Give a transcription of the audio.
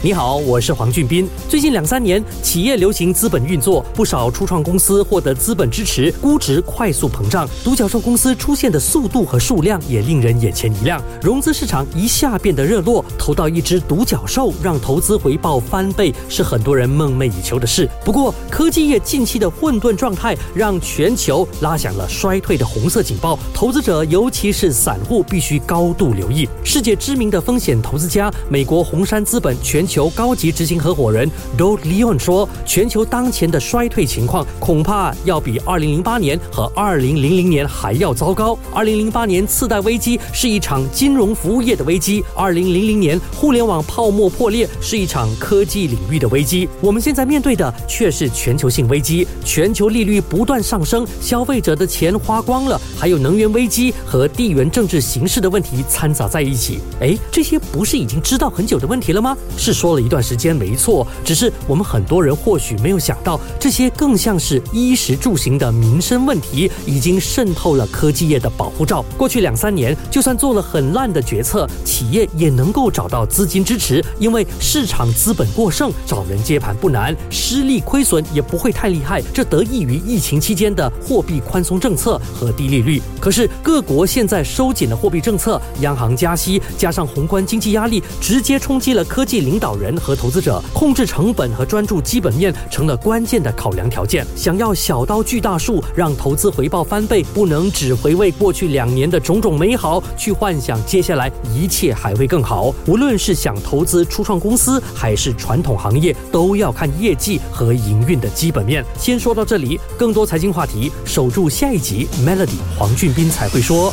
你好，我是黄俊斌。最近两三年，企业流行资本运作，不少初创公司获得资本支持，估值快速膨胀。独角兽公司出现的速度和数量也令人眼前一亮，融资市场一下变得热络。投到一只独角兽，让投资回报翻倍，是很多人梦寐以求的事。不过，科技业近期的混沌状态，让全球拉响了衰退的红色警报。投资者，尤其是散户，必须高度留意。世界知名的风险投资家，美国红杉资本全球高级执行合伙人 Doug Leon 说：“全球当前的衰退情况恐怕要比2008年和2000年还要糟糕。2008年次贷危机是一场金融服务业的危机，2000年互联网泡沫破裂是一场科技领域的危机。我们现在面对的却是全球性危机，全球利率不断上升，消费者的钱花光了，还有能源危机和地缘政治形势的问题掺杂在一起。哎，这些不是已经知道很久的问题了吗？是。”说了一段时间没错，只是我们很多人或许没有想到，这些更像是衣食住行的民生问题，已经渗透了科技业的保护罩。过去两三年，就算做了很烂的决策，企业也能够找到资金支持，因为市场资本过剩，找人接盘不难，失利亏损也不会太厉害。这得益于疫情期间的货币宽松政策和低利率。可是各国现在收紧了货币政策，央行加息，加上宏观经济压力，直接冲击了科技领导。人和投资者控制成本和专注基本面成了关键的考量条件。想要小刀锯大树，让投资回报翻倍，不能只回味过去两年的种种美好，去幻想接下来一切还会更好。无论是想投资初创公司，还是传统行业，都要看业绩和营运的基本面。先说到这里，更多财经话题，守住下一集。Melody 黄俊斌才会说。